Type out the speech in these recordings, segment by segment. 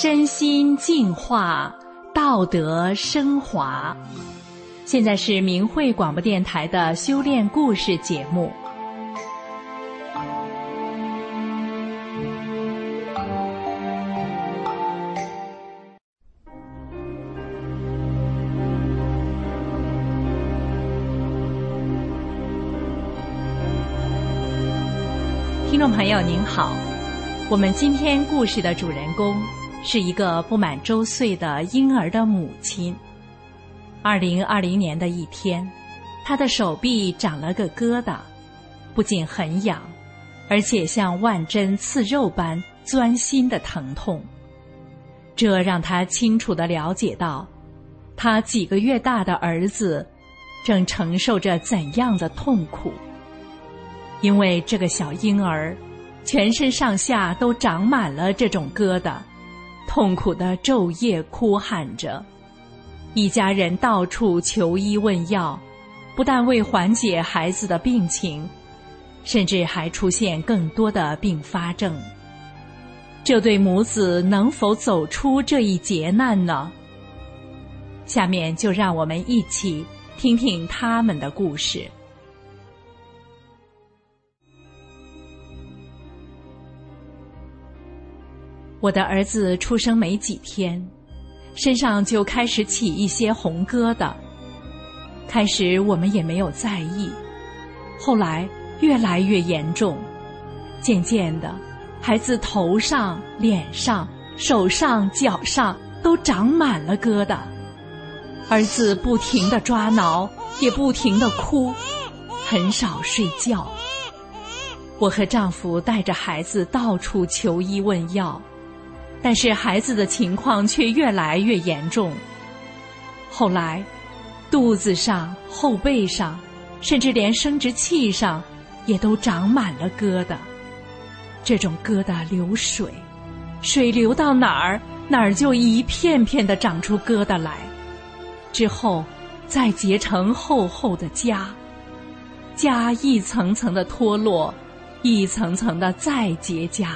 身心净化，道德升华。现在是明慧广播电台的修炼故事节目。听众朋友您好，我们今天故事的主人公。是一个不满周岁的婴儿的母亲。二零二零年的一天，她的手臂长了个疙瘩，不仅很痒，而且像万针刺肉般钻心的疼痛。这让她清楚的了解到，她几个月大的儿子正承受着怎样的痛苦。因为这个小婴儿全身上下都长满了这种疙瘩。痛苦的昼夜哭喊着，一家人到处求医问药，不但为缓解孩子的病情，甚至还出现更多的并发症。这对母子能否走出这一劫难呢？下面就让我们一起听听他们的故事。我的儿子出生没几天，身上就开始起一些红疙瘩。开始我们也没有在意，后来越来越严重，渐渐的，孩子头上、脸上、手上、脚上都长满了疙瘩。儿子不停的抓挠，也不停的哭，很少睡觉。我和丈夫带着孩子到处求医问药。但是孩子的情况却越来越严重。后来，肚子上、后背上，甚至连生殖器上，也都长满了疙瘩。这种疙瘩流水，水流到哪儿，哪儿就一片片的长出疙瘩来。之后，再结成厚厚的痂，痂一层层的脱落，一层层的再结痂。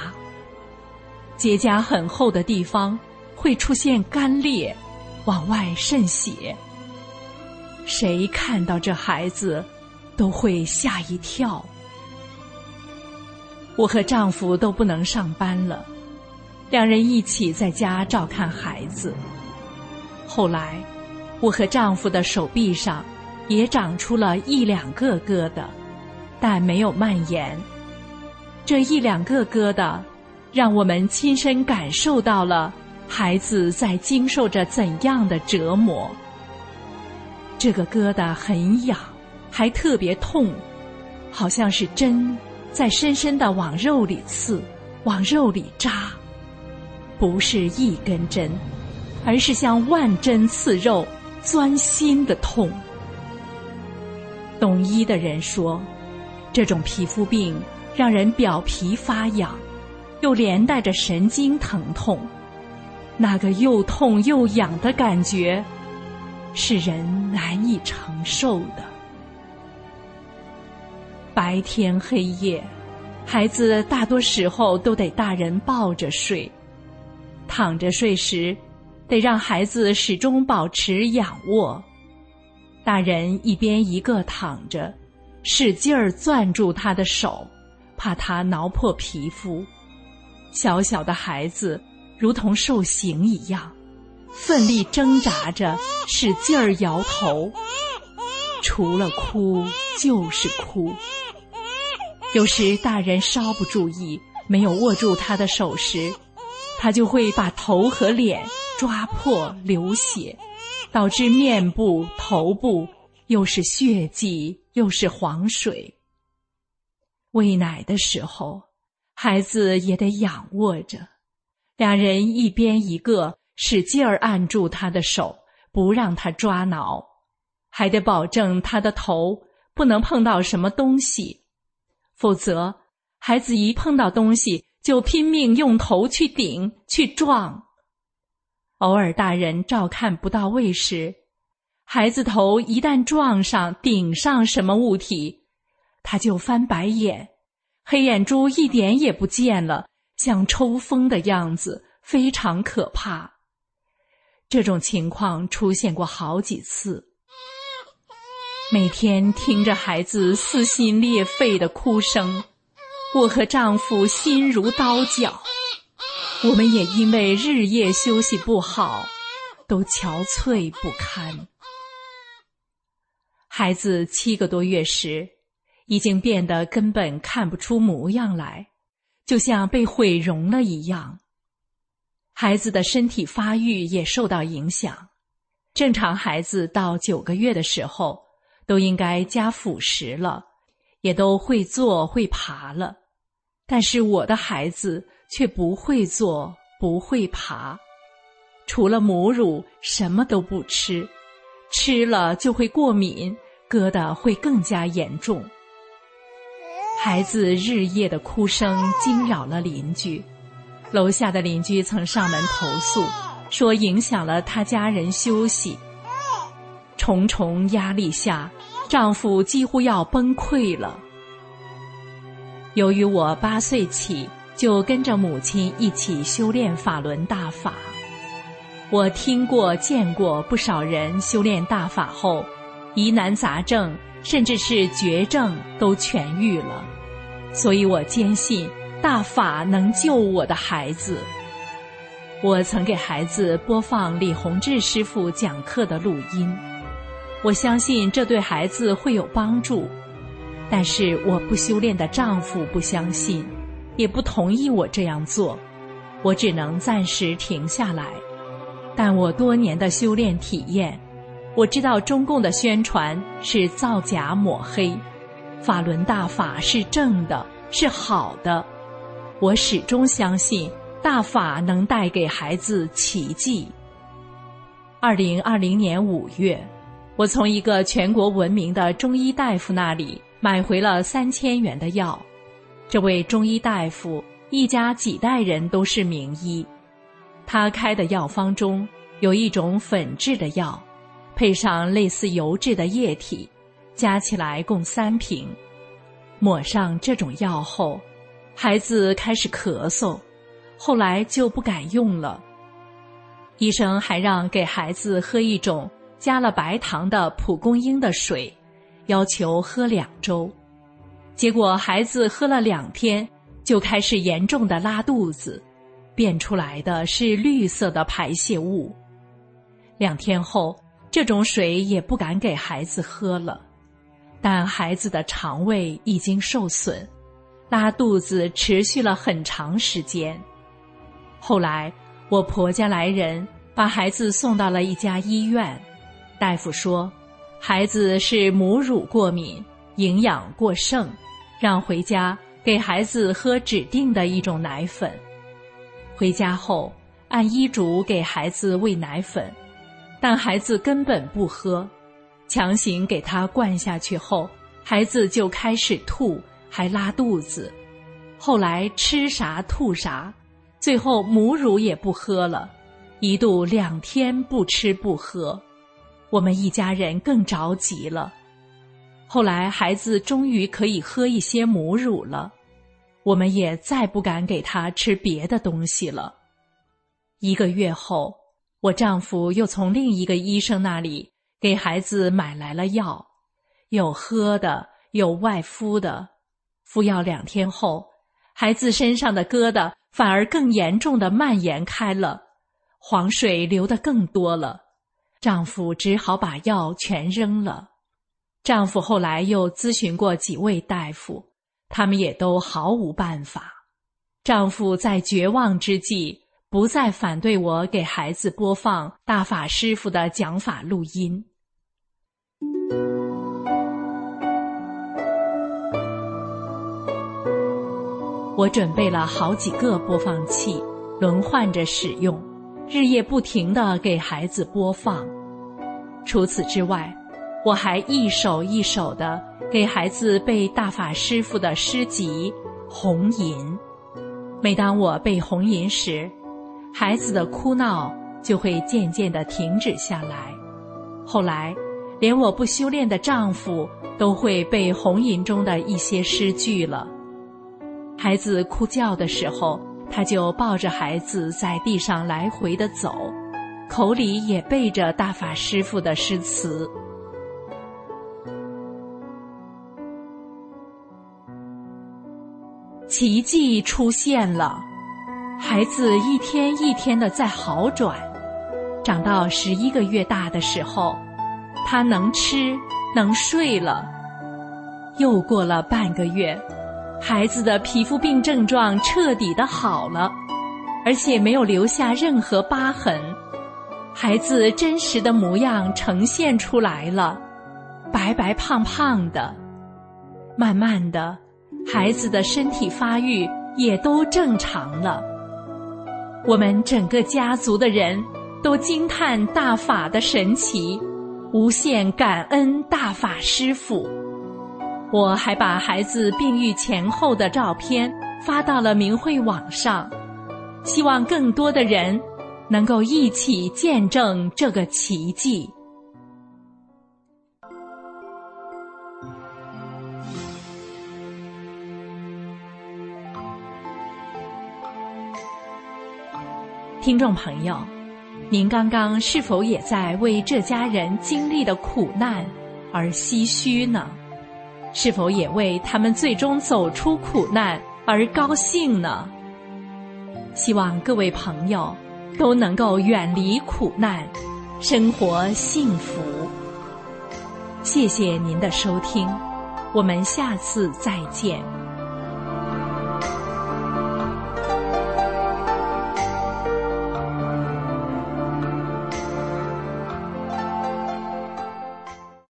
结痂很厚的地方会出现干裂，往外渗血。谁看到这孩子，都会吓一跳。我和丈夫都不能上班了，两人一起在家照看孩子。后来，我和丈夫的手臂上也长出了一两个疙瘩，但没有蔓延。这一两个疙瘩。让我们亲身感受到了孩子在经受着怎样的折磨。这个疙瘩很痒，还特别痛，好像是针在深深的往肉里刺，往肉里扎。不是一根针，而是像万针刺肉、钻心的痛。懂医的人说，这种皮肤病让人表皮发痒。又连带着神经疼痛，那个又痛又痒的感觉，是人难以承受的。白天黑夜，孩子大多时候都得大人抱着睡，躺着睡时，得让孩子始终保持仰卧，大人一边一个躺着，使劲儿攥住他的手，怕他挠破皮肤。小小的孩子如同受刑一样，奋力挣扎着，使劲儿摇头，除了哭就是哭。有时大人稍不注意，没有握住他的手时，他就会把头和脸抓破流血，导致面部、头部又是血迹又是黄水。喂奶的时候。孩子也得仰卧着，两人一边一个，使劲儿按住他的手，不让他抓挠，还得保证他的头不能碰到什么东西，否则孩子一碰到东西就拼命用头去顶去撞。偶尔大人照看不到位时，孩子头一旦撞上顶上什么物体，他就翻白眼，黑眼珠一点也不见了，像抽风的样子，非常可怕。这种情况出现过好几次。每天听着孩子撕心裂肺的哭声，我和丈夫心如刀绞。我们也因为日夜休息不好，都憔悴不堪。孩子七个多月时，已经变得根本看不出模样来，就像被毁容了一样。孩子的身体发育也受到影响。正常孩子到九个月的时候，都应该加辅食了，也都会坐会爬了。但是我的孩子却不会坐，不会爬，除了母乳什么都不吃，吃了就会过敏，疙瘩会更加严重。孩子日夜的哭声惊扰了邻居。楼下的邻居曾上门投诉，说影响了他家人休息。重重压力下，丈夫几乎要崩溃了。由于我八岁起就跟着母亲一起修炼法轮大法，我听过见过不少人修炼大法后，疑难杂症甚至是绝症都痊愈了，所以我坚信。大法能救我的孩子。我曾给孩子播放李洪志师傅讲课的录音，我相信这对孩子会有帮助。但是我不修炼的丈夫不相信，也不同意我这样做，我只能暂时停下来。但我多年的修炼体验，我知道中共的宣传是造假抹黑，法轮大法是正的，是好的。我始终相信大法能带给孩子奇迹。二零二零年五月，我从一个全国闻名的中医大夫那里买回了三千元的药。这位中医大夫一家几代人都是名医，他开的药方中有一种粉质的药，配上类似油质的液体，加起来共三瓶。抹上这种药后。孩子开始咳嗽，后来就不敢用了。医生还让给孩子喝一种加了白糖的蒲公英的水，要求喝两周。结果孩子喝了两天，就开始严重的拉肚子，便出来的是绿色的排泄物。两天后，这种水也不敢给孩子喝了，但孩子的肠胃已经受损。拉肚子持续了很长时间，后来我婆家来人把孩子送到了一家医院，大夫说孩子是母乳过敏，营养过剩，让回家给孩子喝指定的一种奶粉。回家后按医嘱给孩子喂奶粉，但孩子根本不喝，强行给他灌下去后，孩子就开始吐。还拉肚子，后来吃啥吐啥，最后母乳也不喝了，一度两天不吃不喝，我们一家人更着急了。后来孩子终于可以喝一些母乳了，我们也再不敢给他吃别的东西了。一个月后，我丈夫又从另一个医生那里给孩子买来了药，有喝的，有外敷的。服药两天后，孩子身上的疙瘩反而更严重的蔓延开了，黄水流得更多了。丈夫只好把药全扔了。丈夫后来又咨询过几位大夫，他们也都毫无办法。丈夫在绝望之际，不再反对我给孩子播放大法师傅的讲法录音。我准备了好几个播放器，轮换着使用，日夜不停地给孩子播放。除此之外，我还一首一首的给孩子背大法师父的诗集《红吟》。每当我背《红吟》时，孩子的哭闹就会渐渐的停止下来。后来，连我不修炼的丈夫都会背《红吟》中的一些诗句了。孩子哭叫的时候，他就抱着孩子在地上来回的走，口里也背着大法师父的诗词。奇迹出现了，孩子一天一天的在好转，长到十一个月大的时候，他能吃能睡了。又过了半个月。孩子的皮肤病症状彻底的好了，而且没有留下任何疤痕，孩子真实的模样呈现出来了，白白胖胖的。慢慢的，孩子的身体发育也都正常了。我们整个家族的人都惊叹大法的神奇，无限感恩大法师父。我还把孩子病愈前后的照片发到了明慧网上，希望更多的人能够一起见证这个奇迹。听众朋友，您刚刚是否也在为这家人经历的苦难而唏嘘呢？是否也为他们最终走出苦难而高兴呢？希望各位朋友都能够远离苦难，生活幸福。谢谢您的收听，我们下次再见。